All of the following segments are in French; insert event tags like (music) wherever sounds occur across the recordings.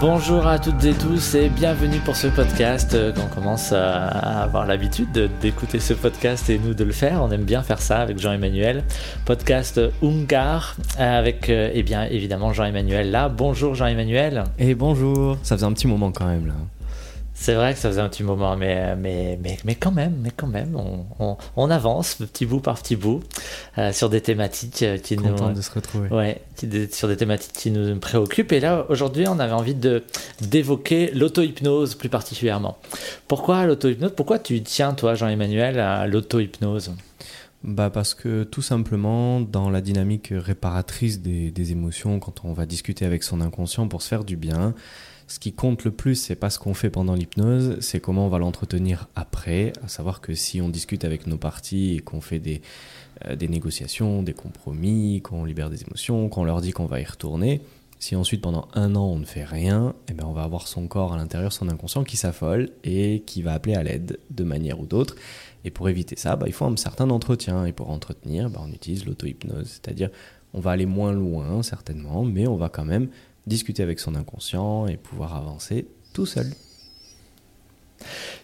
Bonjour à toutes et tous et bienvenue pour ce podcast. Euh, On commence à avoir l'habitude de- d'écouter ce podcast et nous de le faire. On aime bien faire ça avec Jean-Emmanuel. Podcast Ungar avec euh, eh bien évidemment Jean-Emmanuel là. Bonjour Jean-Emmanuel. Et bonjour, ça faisait un petit moment quand même là. C'est vrai que ça faisait un petit moment, mais, mais, mais, mais quand même, mais quand même, on, on, on avance petit bout par petit bout euh, sur des thématiques euh, qui nous, Content de se retrouver. Ouais, qui- sur des thématiques qui nous préoccupent. Et là, aujourd'hui, on avait envie de d'évoquer l'auto-hypnose plus particulièrement. Pourquoi l'auto-hypnose? Pourquoi tu tiens, toi, Jean-Emmanuel, à l'auto-hypnose? Bah parce que tout simplement dans la dynamique réparatrice des, émotions, quand on va discuter avec son inconscient pour se faire du bien, ce qui compte le plus, c'est pas ce qu'on fait pendant l'hypnose, c'est comment on va l'entretenir après. À savoir que si on discute avec nos parties et qu'on fait des, euh, des négociations, des compromis, qu'on libère des émotions, qu'on leur dit qu'on va y retourner, si ensuite pendant un an on ne fait rien, eh ben on va avoir son corps à l'intérieur, son inconscient qui s'affole et qui va appeler à l'aide de manière ou d'autre. Et pour éviter ça, bah, il faut un certain entretien. Et pour entretenir, bah, on utilise l'auto-hypnose. C'est-à-dire, on va aller moins loin, certainement, mais on va quand même discuter avec son inconscient et pouvoir avancer tout seul.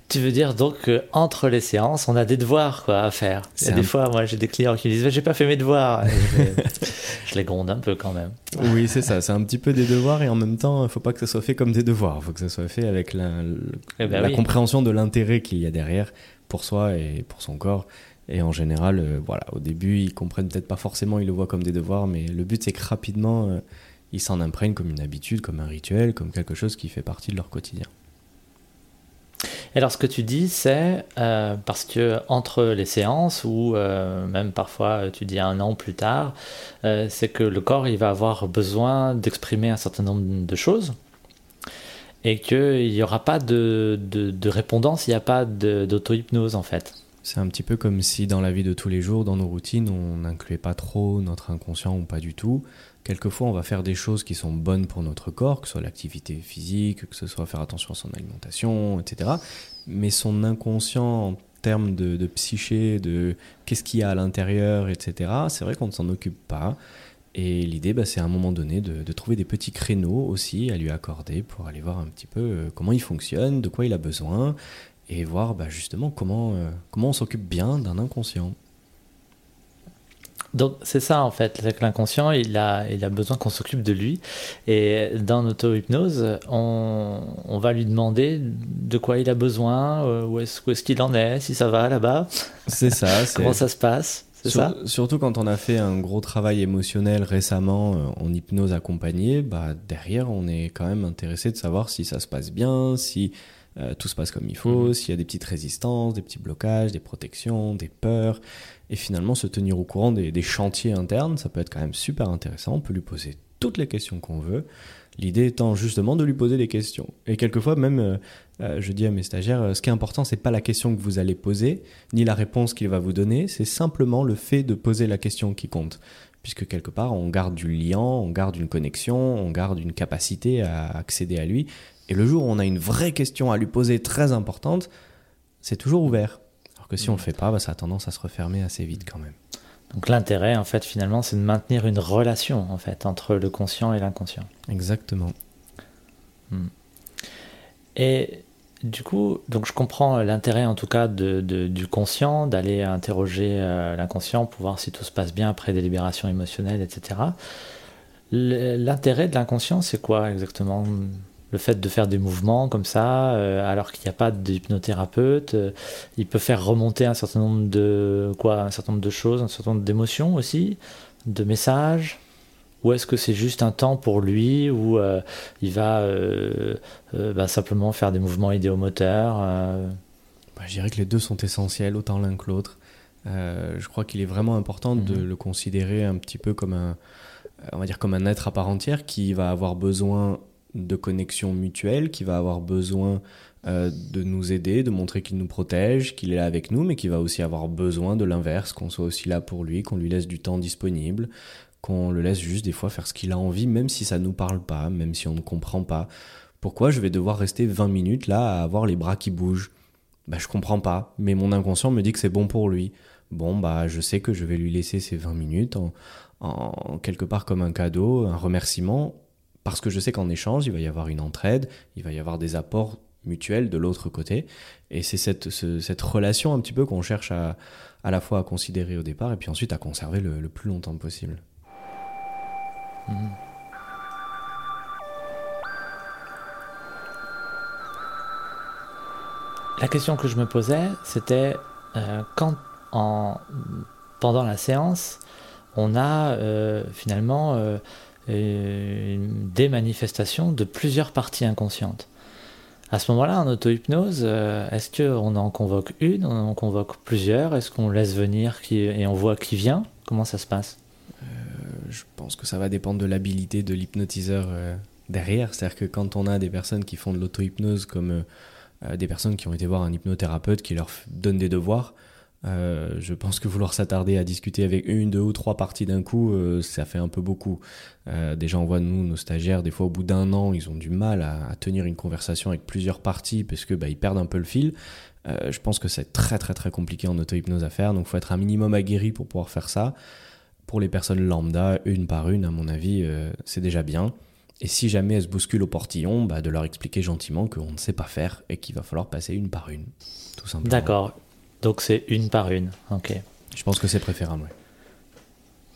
Tu veux dire donc qu'entre les séances, on a des devoirs quoi, à faire Et C'est des fois, moi, j'ai des clients qui me disent J'ai pas fait mes devoirs. Je, les, (laughs) je les gronde un peu quand même. Oui, c'est ça. C'est un petit peu des devoirs et en même temps, il ne faut pas que ça soit fait comme des devoirs. Il faut que ça soit fait avec la, Eh ben la oui. compréhension de l'intérêt qu'il y a derrière pour soi et pour son corps. Et en général, euh, voilà, au début, ils comprennent peut-être pas forcément, ils le voient comme des devoirs, mais le but, c'est que rapidement, euh, ils s'en imprègnent comme une habitude, comme un rituel, comme quelque chose qui fait partie de leur quotidien. Et alors, ce que tu dis, c'est euh, parce que entre les séances, ou même parfois tu dis un an plus tard, c'est que le corps il va avoir besoin d'exprimer un certain nombre de choses et qu'il n'y aura pas de, de, de répondance, il n'y a pas d'auto-hypnose en fait. C'est un petit peu comme si dans la vie de tous les jours, dans nos routines, on n'incluait pas trop notre inconscient ou pas du tout. Quelquefois, on va faire des choses qui sont bonnes pour notre corps, que ce soit l'activité physique, que ce soit faire attention à son alimentation, etc. Mais son inconscient, en termes de, de psyché, de qu'est-ce qu'il y a à l'intérieur, etc., c'est vrai qu'on ne s'en occupe pas. Et l'idée, bah, c'est à un moment donné de, de trouver des petits créneaux aussi à lui accorder pour aller voir un petit peu euh, comment il fonctionne, de quoi il a besoin, et voir bah, justement comment, euh, comment on s'occupe bien d'un inconscient. Donc c'est ça en fait, c'est que l'inconscient il a, il a besoin qu'on s'occupe de lui et dans l'auto-hypnose on, on va lui demander de quoi il a besoin, euh, où est-ce qu'il en est, si ça va là-bas, C'est ça. (laughs) comment ça se passe, c'est Sur- ça Surtout quand on a fait un gros travail émotionnel récemment euh, en hypnose accompagnée, bah, derrière on est quand même intéressé de savoir si ça se passe bien, si euh, tout se passe comme il faut, Mhm. s'il y a des petites résistances, des petits blocages, des protections, des peurs. Et finalement se tenir au courant des, des chantiers internes, ça peut être quand même super intéressant. On peut lui poser toutes les questions qu'on veut. L'idée étant justement de lui poser des questions. Et quelquefois même, euh, euh, je dis à mes stagiaires, euh, ce qui est important, c'est pas la question que vous allez poser, ni la réponse qu'il va vous donner, c'est simplement le fait de poser la question qui compte. Puisque quelque part, on garde du lien, on garde une connexion, on garde une capacité à accéder à lui. Et le jour où on a une vraie question à lui poser très importante, c'est toujours ouvert. Alors que si on le fait pas, bah, ça a tendance à se refermer assez vite quand même. Donc l'intérêt en fait finalement c'est de maintenir une relation en fait entre le conscient et l'inconscient. Exactement. Et du coup, donc je comprends l'intérêt en tout cas de, de- du conscient, d'aller interroger euh, l'inconscient pour voir si tout se passe bien après des libérations émotionnelles, etc. L'intérêt de l'inconscient, c'est quoi exactement? Le fait de faire des mouvements comme ça, euh, alors qu'il n'y a pas d'hypnothérapeute, euh, il peut faire remonter un certain nombre de quoi, un certain nombre de choses, un certain nombre d'émotions aussi, de messages. Ou est-ce que c'est juste un temps pour lui où euh, il va bah, simplement faire des mouvements idéomoteurs Bah, je dirais que les deux sont essentiels, autant l'un que l'autre. Je crois qu'il est vraiment important de Mhm. le considérer un petit peu comme un, on va dire comme un être à part entière qui va avoir besoin de connexion mutuelle, qui va avoir besoin euh, de nous aider, de montrer qu'il nous protège, qu'il est là avec nous, mais qui va aussi avoir besoin de l'inverse, qu'on soit aussi là pour lui, qu'on lui laisse du temps disponible, qu'on le laisse juste des fois faire ce qu'il a envie, même si ça nous parle pas, même si on ne comprend pas. Pourquoi je vais devoir rester 20 minutes là à avoir les bras qui bougent? Bah, je comprends pas, mais mon inconscient me dit que c'est bon pour lui. Bon, bah, je sais que je vais lui laisser ces 20 minutes en, en quelque part comme un cadeau, un remerciement, parce que je sais qu'en échange, il va y avoir une entraide, il va y avoir des apports mutuels de l'autre côté. Et c'est cette, relation un petit peu qu'on cherche à, la fois à considérer au départ et puis ensuite à conserver le, plus longtemps possible. Mhm. La question que je me posais, c'était euh, quand en, pendant la séance, on a euh, finalement euh, des manifestations de plusieurs parties inconscientes. À ce moment-là, en auto-hypnose, est-ce qu'on en convoque une, on en convoque plusieurs? Est-ce qu'on laisse venir et on voit qui vient? Comment ça se passe? Je pense que ça va dépendre de l'habilité de l'hypnotiseur derrière. C'est-à-dire que quand on a des personnes qui font de l'auto-hypnose comme euh, des personnes qui ont été voir un hypnothérapeute qui leur donne des devoirs. Euh, je pense que vouloir s'attarder à discuter avec une, deux ou trois parties d'un coup, euh, ça fait un peu beaucoup. déjà, on voit nous, nos stagiaires, des fois au bout d'un an, ils ont du mal à, tenir une conversation avec plusieurs parties parce que bah, ils perdent un peu le fil. je pense que c'est très très très compliqué en auto-hypnose à faire, donc il faut être un minimum aguerri pour pouvoir faire ça. Pour les personnes lambda, une par une, à mon avis, c'est déjà bien. Et si jamais elles se bousculent au portillon, bah, de leur expliquer gentiment qu'on ne sait pas faire et qu'il va falloir passer une par une, tout simplement. D'accord. Donc c'est une par une. Ok. Je pense que c'est préférable. Oui.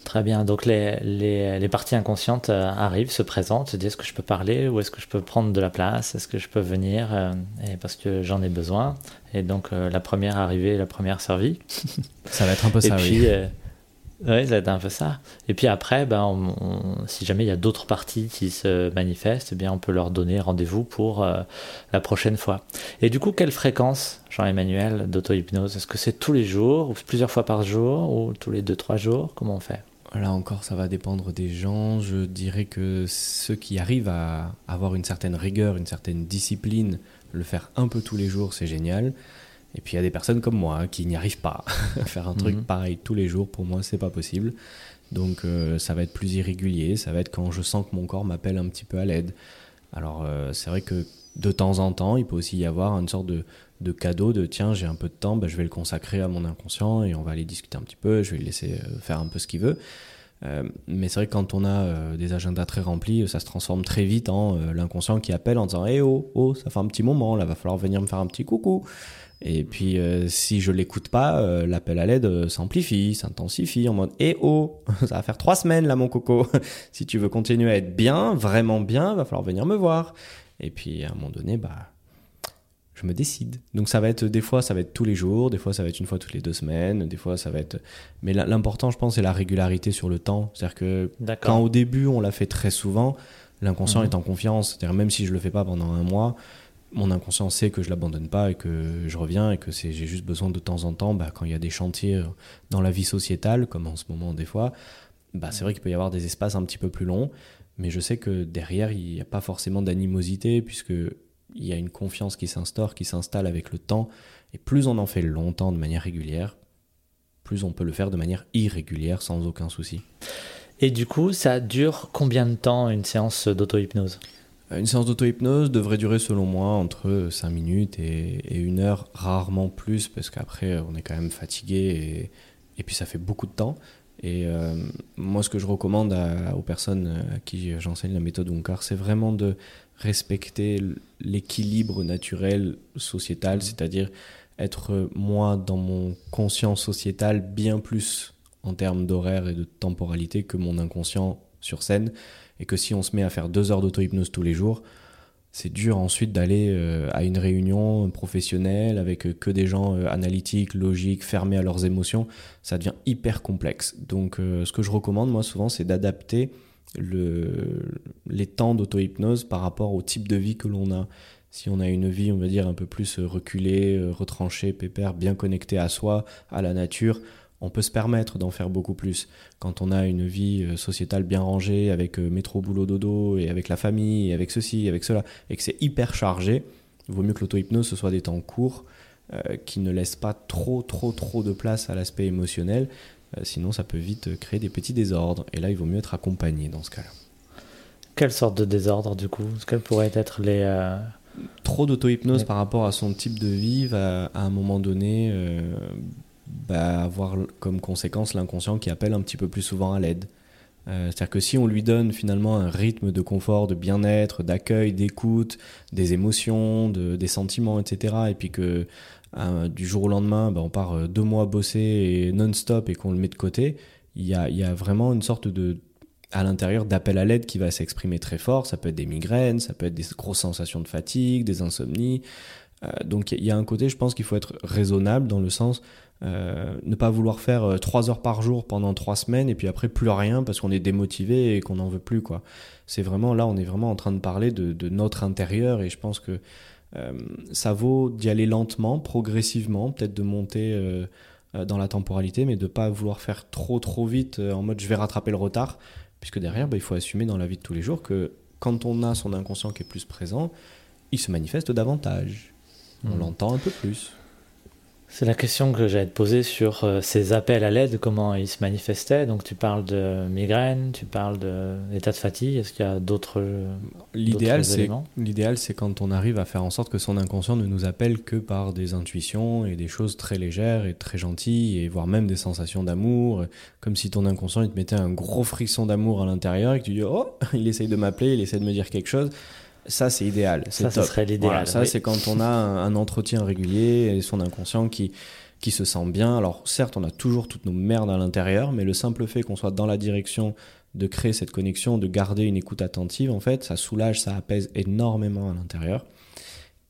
Très bien. Donc les, les, les parties inconscientes euh, arrivent, se présentent, se disent est-ce que je peux parler ou est-ce que je peux prendre de la place? Est-ce que je peux venir euh, et Parce que j'en ai besoin. Et donc euh, la première arrivée, la première servie. Ça va être un peu (laughs) ça, et puis, oui, va être un peu ça. Et puis après, ben, si jamais il y a d'autres parties qui se manifestent, eh bien, on peut leur donner rendez-vous pour euh, la prochaine fois. Et du coup, quelle fréquence, Jean-Emmanuel, d'auto-hypnose? Est-ce que c'est tous les jours, ou plusieurs fois par jour, ou tous les 2-3 jours? Comment on fait? Là encore, ça va dépendre des gens. Je dirais que ceux qui arrivent à avoir une certaine rigueur, une certaine discipline, le faire un peu tous les jours, c'est génial. Et puis il y a des personnes comme moi qui n'y arrivent pas. (laughs) Faire un truc mhm. pareil tous les jours, pour moi, c'est pas possible. Donc euh, ça va être plus irrégulier, ça va être quand je sens que mon corps m'appelle un petit peu à l'aide. Alors euh, c'est vrai que de temps en temps, il peut aussi y avoir une sorte de, de cadeau de tiens, j'ai un peu de temps, ben, je vais le consacrer à mon inconscient et on va aller discuter un petit peu, je vais le laisser euh, faire un peu ce qu'il veut. Mais c'est vrai que quand on a des agendas très remplis, ça se transforme très vite en l'inconscient qui appelle en disant Eh oh, oh, ça fait un petit moment, là, va falloir venir me faire un petit coucou. Et puis, euh, si je l'écoute pas, euh, l'appel à l'aide euh, s'amplifie, s'intensifie en mode Eh oh, (laughs) ça va faire trois semaines là, mon coco. (laughs) si tu veux continuer à être bien, vraiment bien, va falloir venir me voir. Et puis, à un moment donné, bah, je me décide. Donc, ça va être des fois, ça va être tous les jours, des fois, ça va être une fois toutes les deux semaines, des fois, ça va être. Mais l'important, je pense, c'est la régularité sur le temps. C'est-à-dire que quand au début, on l'a fait très souvent, l'inconscient mhm. est en confiance. C'est-à-dire, même si je le fais pas pendant un mois, mon inconscient sait que je l'abandonne pas et que je reviens et que c'est j'ai juste besoin de temps en temps bah, quand il y a des chantiers dans la vie sociétale comme en ce moment des fois bah, c'est vrai qu'il peut y avoir des espaces un petit peu plus longs mais je sais que derrière il n'y a pas forcément d'animosité puisque il y a une confiance qui s'instaure qui s'installe avec le temps. Et plus on en fait longtemps de manière régulière plus on peut le faire de manière irrégulière sans aucun souci. Et du coup ça dure combien de temps une séance d'auto-hypnose? Une séance d'auto-hypnose devrait durer selon moi entre 5 minutes et, une heure, rarement plus, parce qu'après on est quand même fatigué et, puis ça fait beaucoup de temps. Et euh, moi ce que je recommande aux personnes à qui j'enseigne la méthode Unkar, c'est vraiment de respecter l'équilibre naturel sociétal, c'est-à-dire être moi dans mon conscient sociétal bien plus en termes d'horaire et de temporalité que mon inconscient sur scène et que si on se met à faire deux heures d'auto-hypnose tous les jours, c'est dur ensuite d'aller euh, à une réunion professionnelle avec euh, que des gens euh, analytiques, logiques, fermés à leurs émotions. Ça devient hyper complexe. Donc ce que je recommande moi souvent, c'est d'adapter le, les temps d'auto-hypnose par rapport au type de vie que l'on a. Si on a une vie, on va dire, un peu plus reculée, retranchée, pépère, bien connectée à soi, à la nature, on peut se permettre d'en faire beaucoup plus. Quand on a une vie euh, sociétale bien rangée, avec euh, métro, boulot, dodo, et avec la famille, et avec ceci, avec cela, et que c'est hyper chargé, il vaut mieux que l'auto-hypnose ce soit des temps courts, euh, qui ne laissent pas trop, trop, trop de place à l'aspect émotionnel. Sinon, ça peut vite créer des petits désordres. Et là, il vaut mieux être accompagné dans ce cas-là. Quelle sorte de désordre, du coup? Quels pourraient être les... Trop d'auto-hypnose par rapport à son type de vie va, à un moment donné bah, avoir comme conséquence l'inconscient qui appelle un petit peu plus souvent à l'aide. C'est-à-dire que si on lui donne finalement un rythme de confort, de bien-être, d'accueil, d'écoute, des émotions, des sentiments, etc., et puis que du jour au lendemain, ben, on part deux mois bosser et non-stop et qu'on le met de côté, il y a, vraiment une sorte de à l'intérieur d'appel à l'aide qui va s'exprimer très fort. Ça peut être des migraines, ça peut être des grosses sensations de fatigue, des insomnies. Euh, donc il y a un côté, je pense qu'il faut être raisonnable dans le sens euh, ne pas vouloir faire euh, trois heures par jour pendant trois semaines et puis après plus rien parce qu'on est démotivé et qu'on n'en veut plus. C'est vraiment là, on est vraiment en train de parler de notre intérieur et je pense que ça vaut d'y aller lentement, progressivement, peut-être de monter dans la temporalité, mais de pas vouloir faire trop trop vite en mode je vais rattraper le retard Puisque derrière, bah, il faut assumer dans la vie de tous les jours que quand on a son inconscient qui est plus présent, il se manifeste davantage. On hmm. l'entend un peu plus. C'est la question que j'allais te poser sur euh, ces appels à l'aide, comment ils se manifestaient. Donc tu parles de migraine, tu parles d'état de, de fatigue. Est-ce qu'il y a d'autres L'idéal, c'est l'idéal, c'est quand on arrive à faire en sorte que son inconscient ne nous appelle que par des intuitions et des choses très légères et très gentilles, et voire même des sensations d'amour, comme si ton inconscient il te mettait un gros frisson d'amour à l'intérieur et que tu dis oh, (laughs) il essaye de m'appeler, il essaie de me dire quelque chose. Ça, c'est idéal. Ça, ça serait l'idéal. ça, c'est quand on a un, entretien régulier et son inconscient qui, qui se sent bien. Alors, certes, on a toujours toutes nos merdes à l'intérieur, mais le simple fait qu'on soit dans la direction de créer cette connexion, de garder une écoute attentive, en fait, ça soulage, ça apaise énormément à l'intérieur.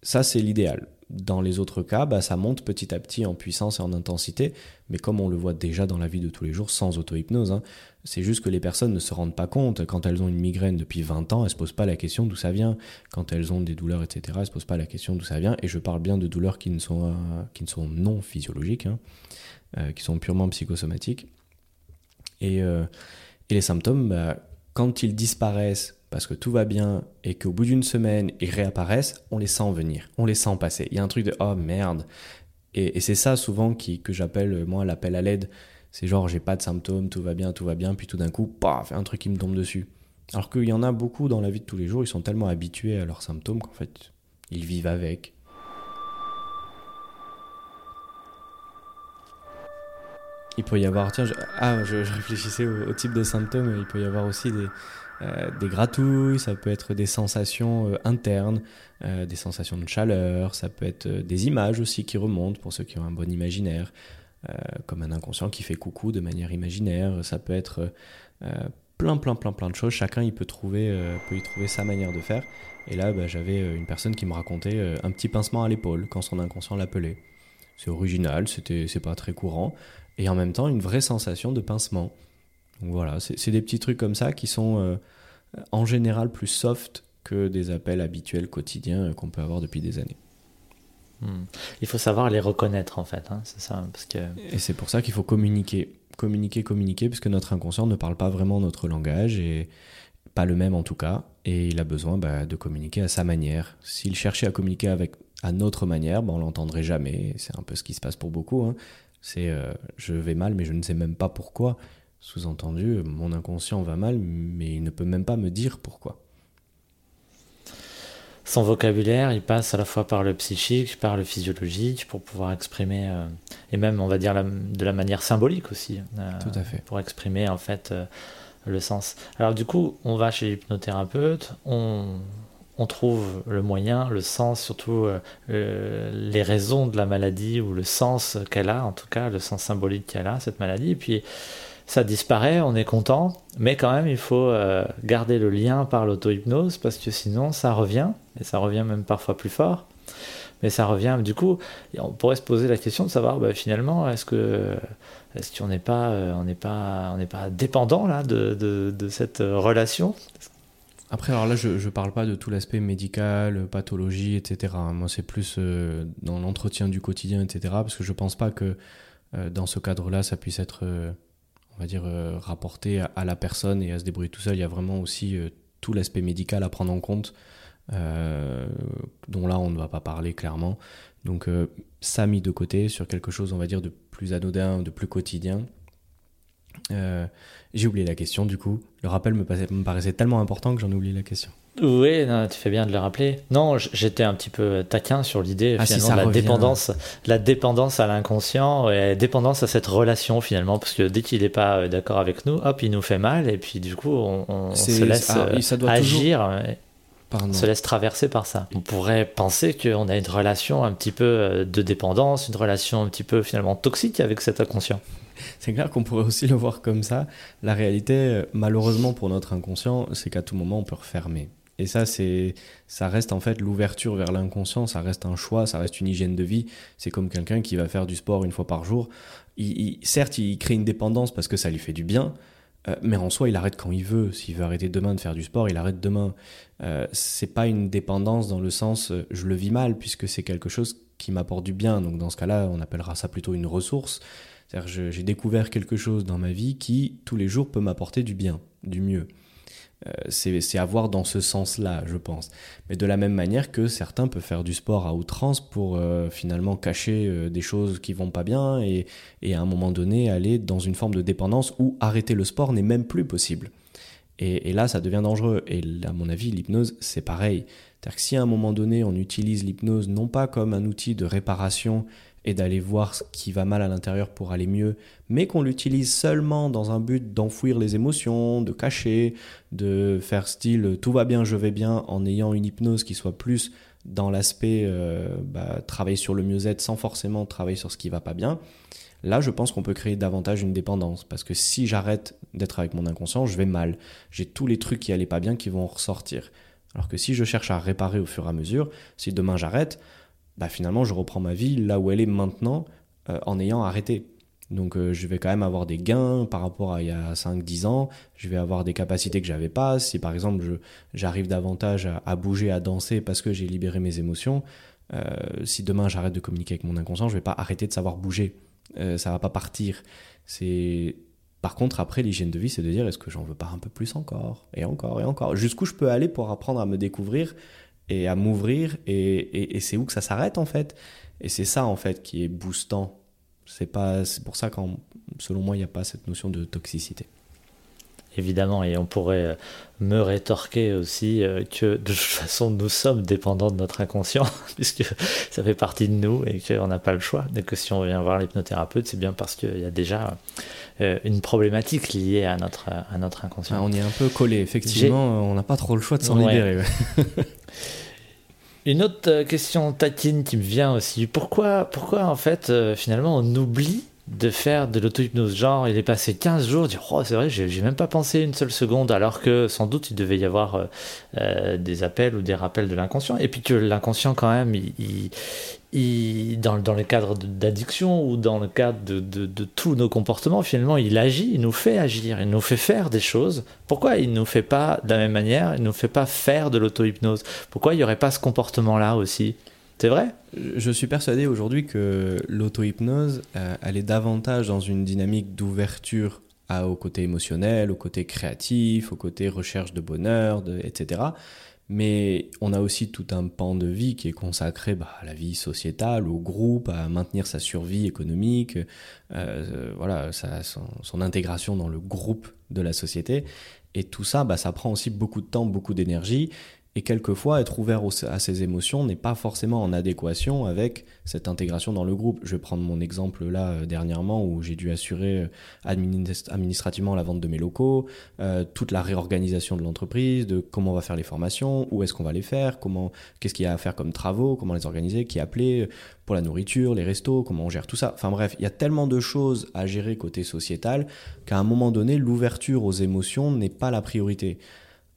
Ça, c'est l'idéal. Dans les autres cas, bah, ça monte petit à petit en puissance et en intensité, mais comme on le voit déjà dans la vie de tous les jours, sans auto-hypnose, hein, c'est juste que les personnes ne se rendent pas compte. Quand elles ont une migraine depuis 20 ans, elles ne se posent pas la question d'où ça vient. Quand elles ont des douleurs, etc., elles ne se posent pas la question d'où ça vient. Et je parle bien de douleurs qui ne sont, euh, qui ne sont non physiologiques, hein, euh, qui sont purement psychosomatiques. Et, euh, et les symptômes, bah, quand ils disparaissent parce que tout va bien et qu'au bout d'une semaine ils réapparaissent, on les sent venir, on les sent passer. Il y a un truc de oh merde. Et, c'est ça souvent qui, que j'appelle moi l'appel à l'aide. C'est genre j'ai pas de symptômes, tout va bien, tout va bien, puis tout d'un coup, paf, un truc qui me tombe dessus. Alors qu'il y en a beaucoup dans la vie de tous les jours, ils sont tellement habitués à leurs symptômes qu'en fait, ils vivent avec. Il peut y avoir, tiens, je, ah, je, réfléchissais au, type de symptômes, il peut y avoir aussi des, euh, des gratouilles, ça peut être des sensations euh, internes, euh, des sensations de chaleur, ça peut être des images aussi qui remontent pour ceux qui ont un bon imaginaire, comme un inconscient qui fait coucou de manière imaginaire, ça peut être plein plein plein plein de choses, chacun il peut, trouver, peut y trouver sa manière de faire. Et là bah, j'avais une personne qui me racontait un petit pincement à l'épaule quand son inconscient l'appelait. C'est original, c'est pas très courant, et en même temps une vraie sensation de pincement. Donc voilà, c'est des petits trucs comme ça qui sont euh, en général plus soft que des appels habituels quotidiens euh, qu'on peut avoir depuis des années. Hmm. Il faut savoir les reconnaître en fait, hein, c'est ça. Parce que... Et c'est pour ça qu'il faut communiquer, communiquer, communiquer, puisque notre inconscient ne parle pas vraiment notre langage et pas le même en tout cas, et il a besoin bah, de communiquer à sa manière. S'il cherchait à communiquer avec à notre manière, bah, on l'entendrait jamais. C'est un peu ce qui se passe pour beaucoup. Hein. C'est euh, je vais mal, mais je ne sais même pas pourquoi. Sous-entendu, mon inconscient va mal, mais il ne peut même pas me dire pourquoi. Son vocabulaire, il passe à la fois par le psychique, par le physiologique, pour pouvoir exprimer, euh, et même, on va dire, de la manière symbolique aussi. Euh, Tout à fait. Pour exprimer, en fait, euh, le sens. Alors, du coup, on va chez l'hypnothérapeute, on, on trouve le moyen, le sens, surtout les raisons de la maladie ou le sens qu'elle a, en tout cas le sens symbolique qu'elle a, cette maladie. Et puis ça disparaît, on est content, mais quand même il faut euh, garder le lien par l'auto-hypnose parce que sinon ça revient, et ça revient même parfois plus fort. Mais ça revient, du coup, on pourrait se poser la question de savoir bah, finalement, est-ce est-ce qu'on n'est pas, euh, pas, pas dépendant là de, de, cette relation? Après, alors là, je ne parle pas de tout l'aspect médical, pathologie, etc. Moi, c'est plus euh, dans l'entretien du quotidien, etc. Parce que je pense pas que dans ce cadre-là, ça puisse être on va dire, euh, rapporté à, la personne et à se débrouiller tout seul. Il y a vraiment aussi euh, tout l'aspect médical à prendre en compte, euh, dont là on ne va pas parler clairement. Donc ça mis de côté sur quelque chose, on va dire, de plus anodin, de plus quotidien. J'ai oublié la question du coup. Le rappel me, me paraissait tellement important que j'en ai oublié la question. Oui, tu fais bien de le rappeler. Non, j'étais un petit peu taquin sur l'idée ah, finalement de la dépendance, la dépendance à l'inconscient et la dépendance à cette relation finalement, parce que dès qu'il n'est pas euh, d'accord avec nous, hop, il nous fait mal et puis du coup on, se laisse ah, euh, agir. On se laisse traverser par ça. On pourrait penser qu'on a une relation un petit peu euh, de dépendance, une relation un petit peu finalement toxique avec cet inconscient. C'est clair qu'on pourrait aussi (laughs) le voir comme ça. La réalité, malheureusement pour notre inconscient, c'est qu'à tout moment on peut refermer. Et ça, c'est, ça reste en fait l'ouverture vers l'inconscient, ça reste un choix, ça reste une hygiène de vie. C'est comme quelqu'un qui va faire du sport une fois par jour. Il, certes, il crée une dépendance parce que ça lui fait du bien, euh, mais en soi, il arrête quand il veut. S'il veut arrêter demain de faire du sport, il arrête demain. Euh, c'est pas une dépendance dans le sens euh, je le vis mal, puisque c'est quelque chose qui m'apporte du bien. Donc dans ce cas-là, on appellera ça plutôt une ressource. C'est-à-dire j'ai découvert quelque chose dans ma vie qui, tous les jours, peut m'apporter du bien, du mieux. Euh, c'est à voir dans ce sens-là, je pense. Mais de la même manière que certains peuvent faire du sport à outrance pour euh, finalement cacher euh, des choses qui vont pas bien et, à un moment donné aller dans une forme de dépendance où arrêter le sport n'est même plus possible. Et, et, là, ça devient dangereux. Et à mon avis, l'hypnose, c'est pareil. C'est-à-dire que si à un moment donné, on utilise l'hypnose non pas comme un outil de réparation et d'aller voir ce qui va mal à l'intérieur pour aller mieux, mais qu'on l'utilise seulement dans un but d'enfouir les émotions, de cacher, de faire style tout va bien, je vais bien, en ayant une hypnose qui soit plus dans l'aspect euh, bah, travailler sur le mieux-être sans forcément travailler sur ce qui va pas bien, là je pense qu'on peut créer davantage une dépendance. Parce que si j'arrête d'être avec mon inconscient, je vais mal. J'ai tous les trucs qui allaient pas bien qui vont ressortir. Alors que si je cherche à réparer au fur et à mesure, si demain j'arrête, bah, finalement, je reprends ma vie là où elle est maintenant euh, en ayant arrêté. Donc euh, je vais quand même avoir des gains par rapport à il y a 5-10 ans, je vais avoir des capacités que j'avais pas. Si par exemple j'arrive davantage à, bouger, à danser parce que j'ai libéré mes émotions, euh, si demain j'arrête de communiquer avec mon inconscient, je vais pas arrêter de savoir bouger. Ça va pas partir. C'est par contre après l'hygiène de vie, c'est de dire est-ce que j'en veux pas un peu plus encore? Et encore et encore. Jusqu'où je peux aller pour apprendre à me découvrir et à m'ouvrir et, et, c'est où que ça s'arrête en fait. Et c'est ça en fait qui est boostant. C'est pas c'est pour ça qu'en selon moi il n'y a pas cette notion de toxicité. Évidemment et on pourrait euh, me rétorquer aussi euh, que de toute façon nous sommes dépendants de notre inconscient (laughs) puisque ça fait partie de nous et qu'on n'a pas le choix. Et que si on vient voir l'hypnothérapeute c'est bien parce qu'il y a déjà euh, une problématique liée à notre, à notre inconscient. Ah, on est un peu collé, effectivement, on n'a pas trop le choix de s'en libérer. (laughs) Une autre euh, question taquine qui me vient aussi. Pourquoi, pourquoi en fait, euh, finalement, on oublie de faire de l'auto-hypnose? Genre, il est passé 15 jours, dire Oh, c'est vrai, j'ai même pas pensé une seule seconde, alors que sans doute il devait y avoir euh, des appels ou des rappels de l'inconscient. Et puis que l'inconscient, quand même, il, dans, le cadre d'addiction ou dans le cadre de, tous nos comportements, finalement, il agit, il nous fait agir, il nous fait faire des choses. Pourquoi il ne nous fait pas de la même manière, il ne nous fait pas faire de l'auto-hypnose? Pourquoi il n'y aurait pas ce comportement-là aussi? C'est vrai? Je suis persuadé aujourd'hui que l'auto-hypnose, euh, elle est davantage dans une dynamique d'ouverture au côté émotionnel, au côté créatif, au côté recherche de bonheur, etc. Mais on a aussi tout un pan de vie qui est consacré bah, à la vie sociétale, au groupe, à maintenir sa survie économique, euh, voilà, son, intégration dans le groupe de la société. Et tout ça, bah, ça prend aussi beaucoup de temps, beaucoup d'énergie. Et quelquefois, être ouvert à ses émotions n'est pas forcément en adéquation avec cette intégration dans le groupe. Je vais prendre mon exemple là euh, dernièrement où j'ai dû assurer euh, administrativement la vente de mes locaux, euh, toute la réorganisation de l'entreprise, de comment on va faire les formations, où est-ce qu'on va les faire, comment, qu'est-ce qu'il y a à faire comme travaux, comment les organiser, qui appeler pour la nourriture, les restos, comment on gère tout ça. Enfin bref, il y a tellement de choses à gérer côté sociétal qu'à un moment donné, l'ouverture aux émotions n'est pas la priorité.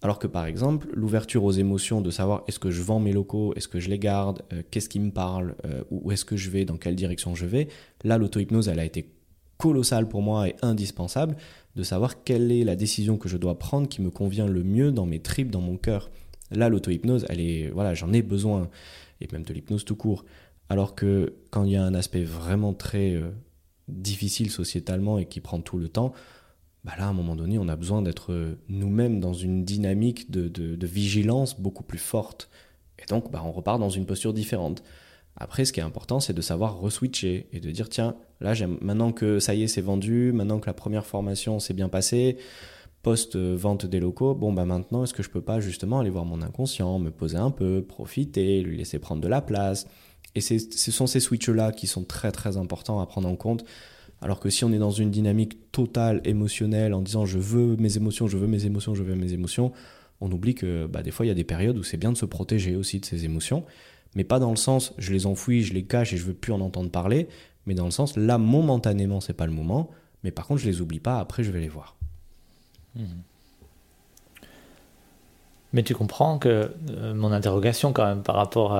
Alors que par exemple, l'ouverture aux émotions, de savoir est-ce que je vends mes locaux, est-ce que je les garde, euh, qu'est-ce qui me parle, euh, où est-ce que je vais, dans quelle direction je vais, là l'auto-hypnose, elle a été colossale pour moi et indispensable de savoir quelle est la décision que je dois prendre qui me convient le mieux dans mes tripes, dans mon cœur. Là, l'auto-hypnose, elle est, voilà, j'en ai besoin, et même de l'hypnose tout court. Alors que quand il y a un aspect vraiment très euh, difficile sociétalement et qui prend tout le temps, bah là, à un moment donné, on a besoin d'être euh, nous-mêmes dans une dynamique de, vigilance beaucoup plus forte. Et donc, bah, on repart dans une posture différente. Après, ce qui est important, c'est de savoir reswitcher et de dire tiens, là, maintenant que ça y est, c'est vendu, maintenant que la première formation s'est bien passée, post-vente des locaux, bon, bah maintenant, est-ce que je peux pas justement aller voir mon inconscient, me poser un peu, profiter, lui laisser prendre de la place? Et ce sont ces switches-là qui sont très très importants à prendre en compte. Alors que si on est dans une dynamique totale émotionnelle en disant je veux mes émotions, je veux mes émotions, je veux mes émotions, on oublie que bah, des fois il y a des périodes où c'est bien de se protéger aussi de ces émotions mais pas dans le sens je les enfouis, je les cache et je veux plus en entendre parler, mais dans le sens là momentanément c'est pas le moment, mais par contre je les oublie pas, après je vais les voir. Hmm. Mais tu comprends que euh, mon interrogation quand même par rapport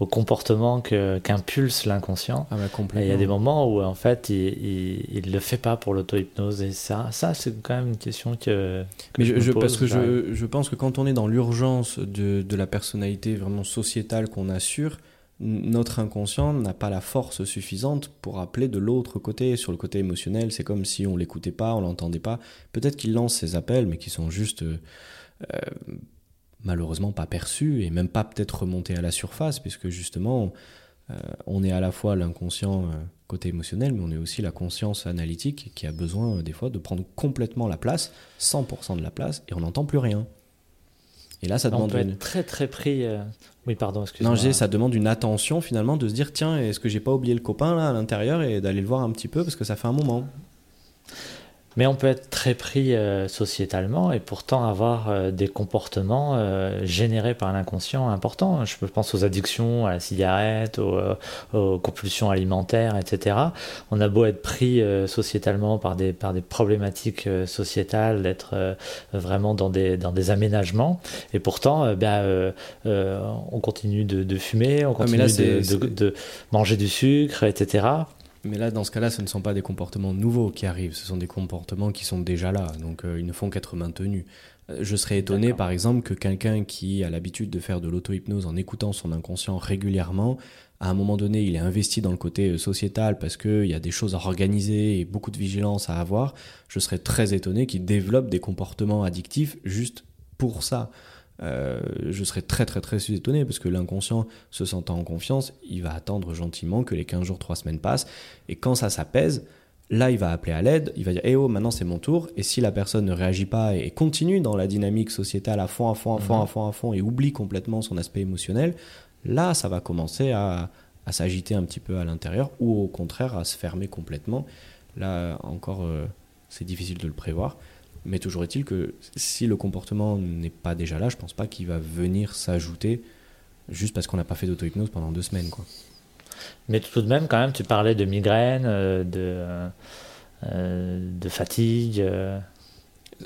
au comportement qu'impulse l'inconscient, ah bah, il y a des moments où en fait il ne le fait pas pour l'auto-hypnose et ça, ça c'est quand même une question que... Mais je, parce que je, je, pense que quand on est dans l'urgence de, de, la personnalité vraiment sociétale qu'on assure, notre inconscient n'a pas la force suffisante pour appeler de l'autre côté. Sur le côté émotionnel, c'est comme si on l'écoutait pas, on l'entendait pas. Peut-être qu'il lance ses appels, mais qui sont juste... Euh, malheureusement pas perçu et même pas peut-être remonté à la surface, puisque justement, euh, on est à la fois l'inconscient euh, côté émotionnel, mais on est aussi la conscience analytique qui a besoin euh, des fois de prendre complètement la place, 100% de la place, et on n'entend plus rien. Et là, ça demande. Peut être très très pris. Oui, pardon, excusez-moi. Non, ça demande une attention finalement de se dire tiens, est-ce que j'ai pas oublié le copain là à l'intérieur et d'aller le voir un petit peu parce que ça fait un moment. Mais on peut être très pris euh, sociétalement et pourtant avoir euh, des comportements euh, générés par l'inconscient importants. Je pense aux addictions à la cigarette, aux, compulsions alimentaires, etc. On a beau être pris sociétalement par des, par des problématiques sociétales, d'être vraiment dans des, dans des aménagements, et pourtant, ben, on continue de, fumer, on ah, continue de, de manger du sucre, etc. Mais là, dans ce cas-là, ce ne sont pas des comportements nouveaux qui arrivent, ce sont des comportements qui sont déjà là, donc euh, ils ne font qu'être maintenus. Euh, je serais étonné, par exemple, que quelqu'un qui a l'habitude de faire de l'auto-hypnose en écoutant son inconscient régulièrement, à un moment donné, il est investi dans le côté euh, sociétal parce qu'il y a des choses à organiser et beaucoup de vigilance à avoir, je serais très étonné qu'il développe des comportements addictifs juste pour ça. Euh, je serais très très très étonné parce que l'inconscient, se sentant en confiance, il va attendre gentiment que les 15 jours, 3 semaines passent. Et quand ça s'apaise, là il va appeler à l'aide, il va dire Eh oh, maintenant c'est mon tour. Et si la personne ne réagit pas et continue dans la dynamique sociétale à fond, à fond, à fond, à mhm. fond, à fond, et oublie complètement son aspect émotionnel, là ça va commencer à, à s'agiter un petit peu à l'intérieur ou au contraire à se fermer complètement. Là encore, euh, c'est difficile de le prévoir. Mais toujours est-il que si le comportement n'est pas déjà là, je pense pas qu'il va venir s'ajouter juste parce qu'on n'a pas fait d'auto-hypnose pendant deux semaines. Quoi. Mais tout de même, quand même, tu parlais de migraine, euh, de, euh, de fatigue. Euh.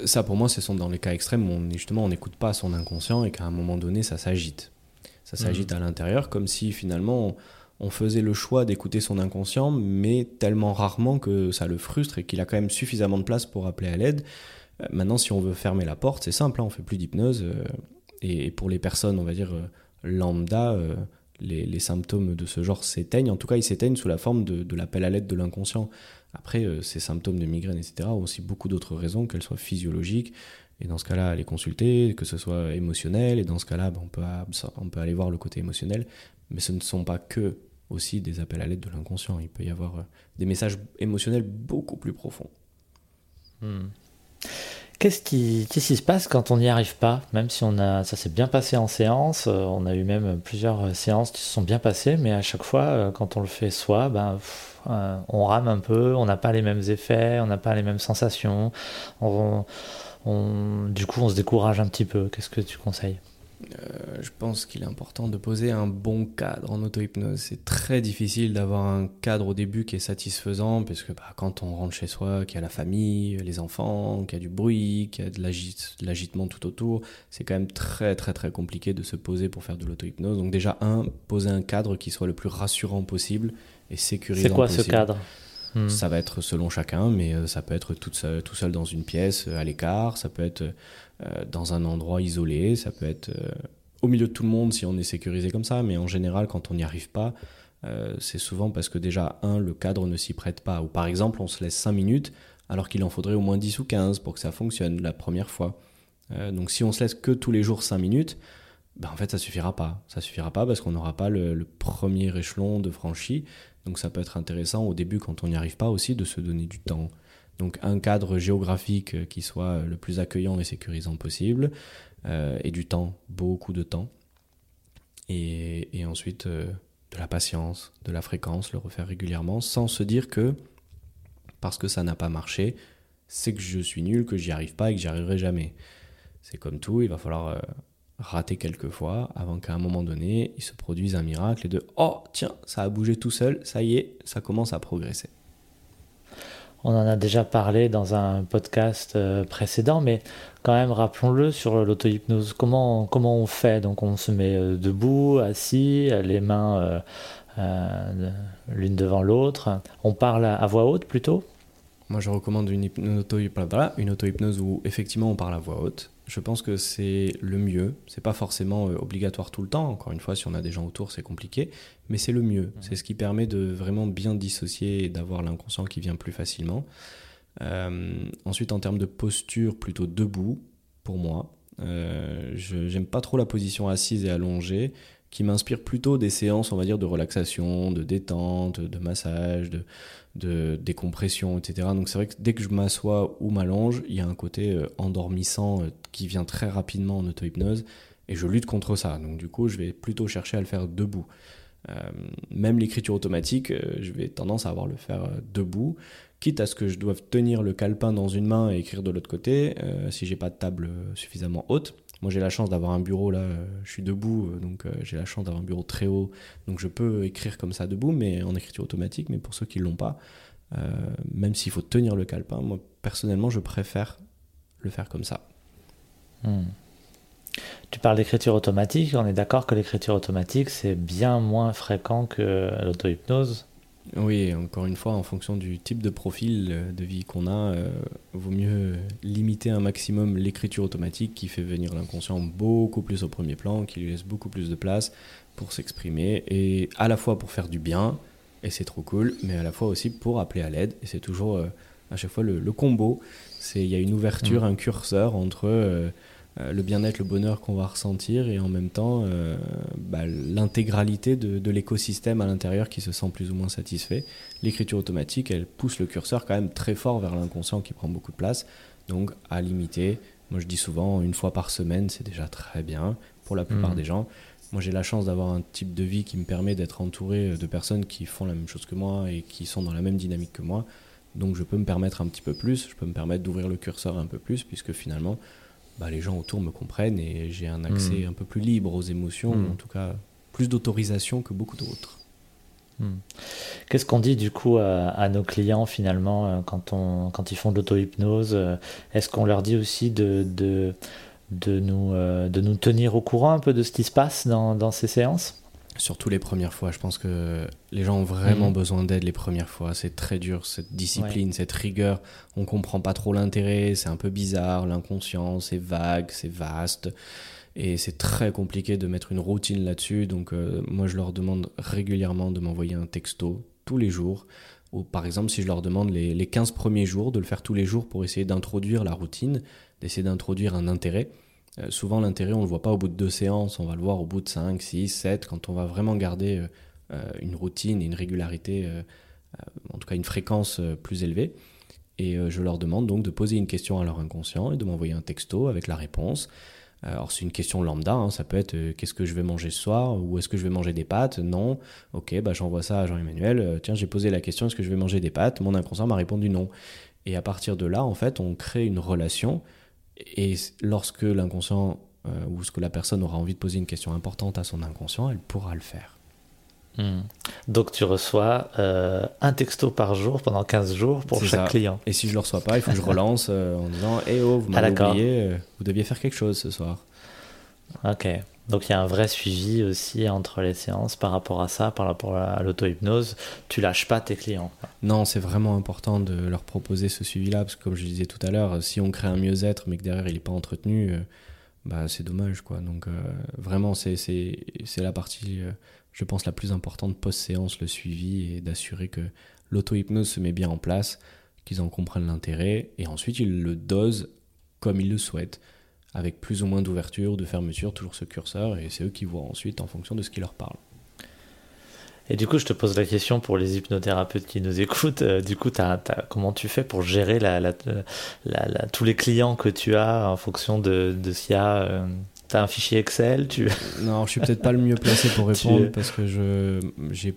Ça, pour moi, ce sont dans les cas extrêmes où on, justement on n'écoute pas son inconscient et qu'à un moment donné, ça s'agite. Ça s'agite mmh. à l'intérieur, comme si finalement on faisait le choix d'écouter son inconscient, mais tellement rarement que ça le frustre et qu'il a quand même suffisamment de place pour appeler à l'aide. Euh, maintenant, si on veut fermer la porte, c'est simple, hein, on fait plus d'hypnose. Euh, et, pour les personnes, on va dire, euh, lambda, les, symptômes de ce genre s'éteignent. En tout cas, ils s'éteignent sous la forme de, l'appel à l'aide de l'inconscient. Après, ces symptômes de migraine, etc., ont aussi beaucoup d'autres raisons, qu'elles soient physiologiques. Et dans ce cas-là, les consulter, que ce soit émotionnel. Et dans ce cas-là, on, peut, on peut aller voir le côté émotionnel. Mais ce ne sont pas que aussi des appels à l'aide de l'inconscient. Il peut y avoir des messages émotionnels beaucoup plus profonds. Hmm. Qu'est-ce qui, se passe quand on n'y arrive pas Même si on a, ça s'est bien passé en séance, euh, on a eu même plusieurs euh, séances qui se sont bien passées, mais à chaque fois, euh, quand on le fait soi, ben, on rame un peu, on n'a pas les mêmes effets, on n'a pas les mêmes sensations. du coup, on se décourage un petit peu. Qu'est-ce que tu conseilles? Euh, je pense qu'il est important de poser un bon cadre en auto-hypnose. C'est très difficile d'avoir un cadre au début qui est satisfaisant, parce que bah, quand on rentre chez soi, qu'il y a la famille, les enfants, qu'il y a du bruit, qu'il y a de l'agitement tout autour, c'est quand même très très très compliqué de se poser pour faire de l'auto-hypnose. Donc déjà, un, poser un cadre qui soit le plus rassurant possible et sécurisant C'est quoi ce cadre? Hmm. Ça va être selon chacun, mais euh, ça peut être tout seul, tout seul dans une pièce, à l'écart, ça peut être dans un endroit isolé, ça peut être euh, au milieu de tout le monde si on est sécurisé comme ça, mais en général, quand on n'y arrive pas, euh, c'est souvent parce que déjà, un, le cadre ne s'y prête pas. Ou par exemple, on se laisse 5 minutes alors qu'il en faudrait au moins 10 ou 15 pour que ça fonctionne la première fois. donc si on se laisse que tous les jours 5 minutes, ben en fait ça suffira pas. Ça suffira pas parce qu'on n'aura pas le, premier échelon de franchi. Donc ça peut être intéressant au début quand on n'y arrive pas aussi de se donner du temps. Donc un cadre géographique qui soit le plus accueillant et sécurisant possible, euh, et du temps, beaucoup de temps. Et, ensuite euh, de la patience, de la fréquence, le refaire régulièrement, sans se dire que parce que ça n'a pas marché, c'est que je suis nul, que j'y arrive pas et que j'y arriverai jamais. C'est comme tout, il va falloir euh, rater quelques fois avant qu'à un moment donné, il se produise un miracle et de oh tiens, ça a bougé tout seul, ça y est, ça commence à progresser. On en a déjà parlé dans un podcast euh, précédent, mais quand même, rappelons-le sur l'auto-hypnose. Comment, comment on fait? Donc, on se met euh, debout, assis, les mains l'une devant l'autre. On parle à voix haute plutôt? Moi, je recommande une, une auto-hypnose où effectivement on parle à voix haute je pense que c'est le mieux. C'est pas forcément euh, obligatoire tout le temps. Encore une fois, si on a des gens autour, c'est compliqué. Mais c'est le mieux. Mhm. C'est ce qui permet de vraiment bien dissocier et d'avoir l'inconscient qui vient plus facilement. Euh, ensuite, en termes de posture, plutôt debout, pour moi. Euh, je j'aime pas trop la position assise et allongée qui m'inspire plutôt des séances, on va dire, de relaxation, de détente, de massage, de, décompression, etc. Donc c'est vrai que dès que je m'assois ou m'allonge, il y a un côté euh, endormissant euh, qui vient très rapidement en auto-hypnose et je lutte contre ça. Donc du coup, je vais plutôt chercher à le faire debout. Euh, même l'écriture automatique, je vais tendance à avoir le faire debout, quitte à ce que je doive tenir le calepin dans une main et écrire de l'autre côté, si j'ai pas de table suffisamment haute. Moi, j'ai la chance d'avoir un bureau là, je suis debout, donc j'ai la chance d'avoir un bureau très haut, donc je peux écrire comme ça debout, mais en écriture automatique. Mais pour ceux qui l'ont pas, euh, même s'il faut tenir le calepin, moi personnellement, je préfère le faire comme ça. Hmm. Tu parles d'écriture automatique, on est d'accord que l'écriture automatique, c'est bien moins fréquent que l'auto-hypnose Oui, encore une fois, en fonction du type de profil euh, de vie qu'on a, euh, vaut mieux limiter un maximum l'écriture automatique qui fait venir l'inconscient beaucoup plus au premier plan, qui lui laisse beaucoup plus de place pour s'exprimer, et à la fois pour faire du bien, et c'est trop cool, mais à la fois aussi pour appeler à l'aide, et c'est toujours euh, à chaque fois le, combo. Il y a une ouverture, mm. un curseur entre euh, le bien-être, le bonheur qu'on va ressentir, et en même temps bah, l'intégralité de, de l'écosystème à l'intérieur qui se sent plus ou moins satisfait. L'écriture automatique, elle pousse le curseur quand même très fort vers l'inconscient qui prend beaucoup de place, donc à limiter. Moi je dis souvent une fois par semaine, c'est déjà très bien pour la plupart mm. des gens. Moi, j'ai la chance d'avoir un type de vie qui me permet d'être entouré de personnes qui font la même chose que moi et qui sont dans la même dynamique que moi. Donc, je peux me permettre un petit peu plus, je peux me permettre d'ouvrir le curseur un peu plus, puisque finalement, bah, les gens autour me comprennent et j'ai un accès hmm. un peu plus libre aux émotions, hmm. en tout cas plus d'autorisation que beaucoup d'autres. Hmm. Qu'est-ce qu'on dit du coup à, nos clients finalement euh, quand, on, quand ils font de l'auto-hypnose euh, Est-ce qu'on leur dit aussi de, de de nous, euh, de nous tenir au courant un peu de ce qui se passe dans, dans ces séances? Surtout les premières fois. Je pense que les gens ont vraiment mhm. besoin d'aide les premières fois. C'est très dur, cette discipline, cette rigueur. On comprend pas trop l'intérêt, c'est un peu bizarre, l'inconscient, c'est vague, c'est vaste. Et c'est très compliqué de mettre une routine là-dessus. Donc, euh, moi, je leur demande régulièrement de m'envoyer un texto tous les jours. Ou par exemple, si je leur demande les, les 15 premiers jours, de le faire tous les jours pour essayer d'introduire la routine d'essayer d'introduire un intérêt. Euh, souvent, l'intérêt, on ne le voit pas au bout de deux séances, on va le voir au bout de 5, 6, 7, quand on va vraiment garder euh, euh, une routine et une régularité, en tout cas une fréquence plus élevée. Et je leur demande donc de poser une question à leur inconscient et de m'envoyer un texto avec la réponse. Alors c'est une question lambda, hein, ça peut être qu'est-ce que je vais manger ce soir? Ou est-ce que je vais manger des pâtes? Non. Ok, bah j'envoie ça à Jean-Emmanuel. tiens, j'ai posé la question est-ce que je vais manger des pâtes? Mon inconscient m'a répondu non. Et à partir de là, en fait, on crée une relation et lorsque l'inconscient euh, ou ce que la personne aura envie de poser une question importante à son inconscient, elle pourra le faire. Hmm. Donc tu reçois euh, un texto par jour pendant 15 jours pour chaque client. Et si je ne le reçois pas, il faut que je (laughs) relance euh, en disant Eh oh, vous m'avez ah, oublié, vous deviez faire quelque chose ce soir. Ok. Donc il y a un vrai suivi aussi entre les séances par rapport à ça, par rapport à l'auto-hypnose. Tu lâches pas tes clients. Non, c'est vraiment important de leur proposer ce suivi-là, parce que comme je disais tout à l'heure, si on crée un mieux-être mais que derrière il n'est pas entretenu, euh, bah, c'est dommage. quoi. Donc euh, vraiment, c'est la partie, euh, je pense, la plus importante post-séance, le suivi, et d'assurer que l'auto-hypnose se met bien en place, qu'ils en comprennent l'intérêt, et ensuite ils le dosent comme ils le souhaitent avec plus ou moins d'ouverture, de fermeture, toujours ce curseur, et c'est eux qui voient ensuite en fonction de ce qui leur parle. Et du coup, je te pose la question pour les hypnothérapeutes qui nous écoutent. Euh, du coup, comment tu fais pour gérer la, tous les clients que tu as en fonction de, de s'il y a. Euh, tu as un fichier Excel tu... Non, je suis peut-être pas le mieux placé pour (laughs) répondre parce que j'ai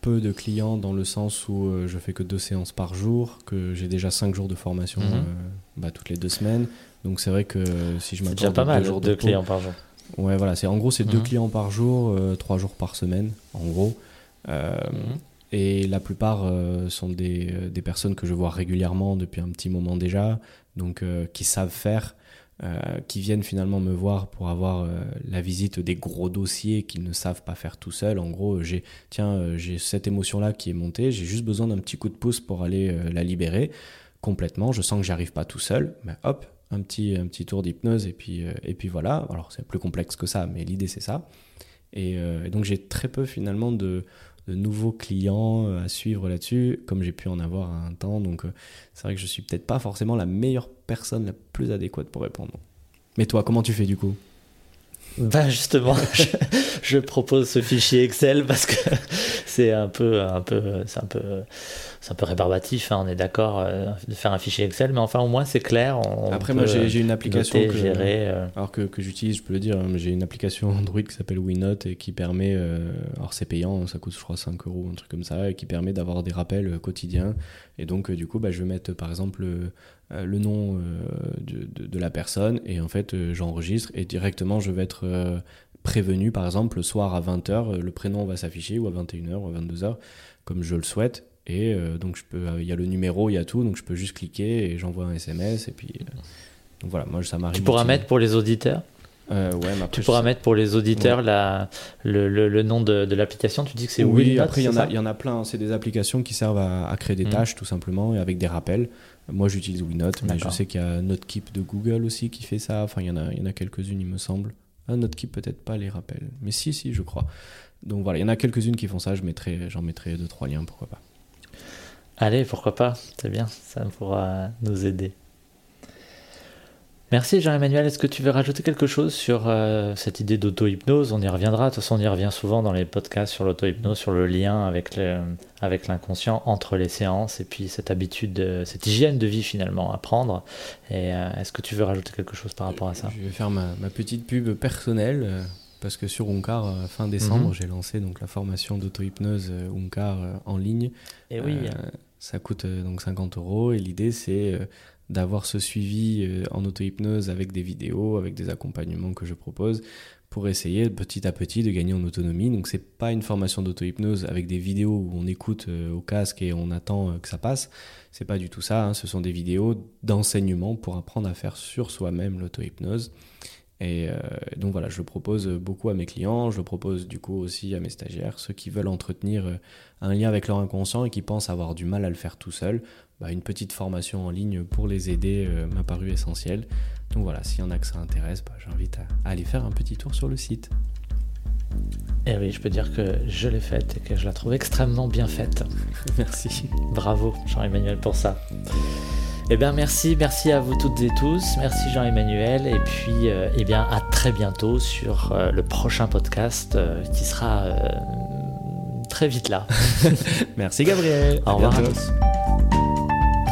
peu de clients dans le sens où euh, je fais que deux séances par jour, que j'ai déjà cinq jours de formation mhm. bah, toutes les deux semaines. Donc c'est vrai que si je m'attends déjà pas mal, deux jours de clients par jour. Ouais, voilà, c'est en gros c'est deux mhm. clients par jour, trois jours par semaine, en gros. Euh, mhm. Et la plupart euh, sont des, euh, des, personnes que je vois régulièrement depuis un petit moment déjà, donc qui savent faire, qui viennent finalement me voir pour avoir la visite des gros dossiers qu'ils ne savent pas faire tout seuls. En gros, j'ai tiens, j'ai cette émotion-là qui est montée, j'ai juste besoin d'un petit coup de pouce pour aller la libérer complètement. Je sens que j'arrive pas tout seul, mais hop, un petit, un petit tour d'hypnose et puis, et puis voilà. Alors c'est plus complexe que ça, mais l'idée c'est ça. Et donc j'ai très peu finalement de de nouveaux clients euh, à suivre là-dessus, comme j'ai pu en avoir un temps. Donc euh, c'est vrai que je suis peut-être pas forcément la meilleure personne la plus adéquate pour répondre. Mais toi, comment tu fais du coup? Bah justement, (laughs) je, propose ce fichier Excel parce que (laughs) c'est un peu, un peu, c'est un peu, c'est un peu rébarbatif. Hein, on est d'accord euh, de faire un fichier Excel, mais enfin au moins c'est clair. Après moi j'ai une application que, gérer, euh. alors que, que j'utilise, je peux le dire. Hein, j'ai une application Android qui s'appelle WeNote et qui permet, euh, alors c'est payant, ça coûte je crois 5 euros un truc comme ça, et qui permet d'avoir des rappels quotidiens. Et donc du coup, bah, je vais mettre par exemple le nom de, de, de, la personne et en fait j'enregistre et directement je vais être prévenu, par exemple, le soir à 20h, euh, le prénom va s'afficher, ou à 21h, ou à 22h, comme je le souhaite. Et euh, donc, je peux, il y a le numéro, il y a tout, donc je peux juste cliquer et j'envoie un SMS. Et puis, euh, donc voilà, moi, ça m'arrive. Tu pourras mettre pour les auditeurs? Ouais, tu pourras mettre pour les auditeurs la, le, le, nom de, de l'application. Tu dis que c'est Oui, après, il y, en a, il y en a plein. C'est des applications qui servent à, créer des mm. tâches, tout simplement, et avec des rappels. Moi, j'utilise WeNote, mais je sais qu'il y a Notekeep de Google aussi qui fait ça. Enfin, il y en a, il y en a quelques-unes, il me semble. Un autre qui peut-être pas les rappelle. Mais si, si, je crois. Donc voilà, il y en a quelques-unes qui font ça. Je mettrai, j'en mettrai deux, trois liens, pourquoi pas. Allez, pourquoi pas. C'est bien, ça pourra nous aider. Merci Jean-Emmanuel. Est-ce que tu veux rajouter quelque chose sur euh, cette idée d'auto-hypnose? On y reviendra. De toute façon, on y revient souvent dans les podcasts sur l'auto-hypnose, sur le lien avec, avec l'inconscient entre les séances et puis cette habitude, cette hygiène de vie finalement à prendre. Et euh, est-ce que tu veux rajouter quelque chose par rapport à ça? Je vais faire ma, petite pub personnelle. Euh, parce que sur Unkar, fin décembre, mhm. j'ai lancé donc la formation d'auto-hypnose Unkar en ligne. Et oui. ça coûte donc 50 euros et l'idée c'est d'avoir ce suivi euh, en auto-hypnose avec des vidéos, avec des accompagnements que je propose pour essayer petit à petit de gagner en autonomie. Donc c'est pas une formation d'auto-hypnose avec des vidéos où on écoute euh, au casque et on attend euh, que ça passe. C'est pas du tout ça. Hein. Ce sont des vidéos d'enseignement pour apprendre à faire sur soi-même l'auto-hypnose. Et donc voilà, je le propose beaucoup à mes clients, je le propose du coup aussi à mes stagiaires, ceux qui veulent entretenir un lien avec leur inconscient et qui pensent avoir du mal à le faire tout seul. Bah, une petite formation en ligne pour les aider euh, m'a paru essentiel. Donc voilà, s'il y en a que ça intéresse, bah, j'invite à, aller faire un petit tour sur le site. Et eh oui, je peux dire que je l'ai faite et que je la trouve extrêmement bien faite. (laughs) merci. Bravo Jean-Emmanuel pour ça. Eh bien merci, merci à vous toutes et tous, merci Jean-Emmanuel et puis euh, eh bien à très bientôt sur euh, le prochain podcast qui sera très vite là. (laughs) merci Gabriel. Au revoir à tous.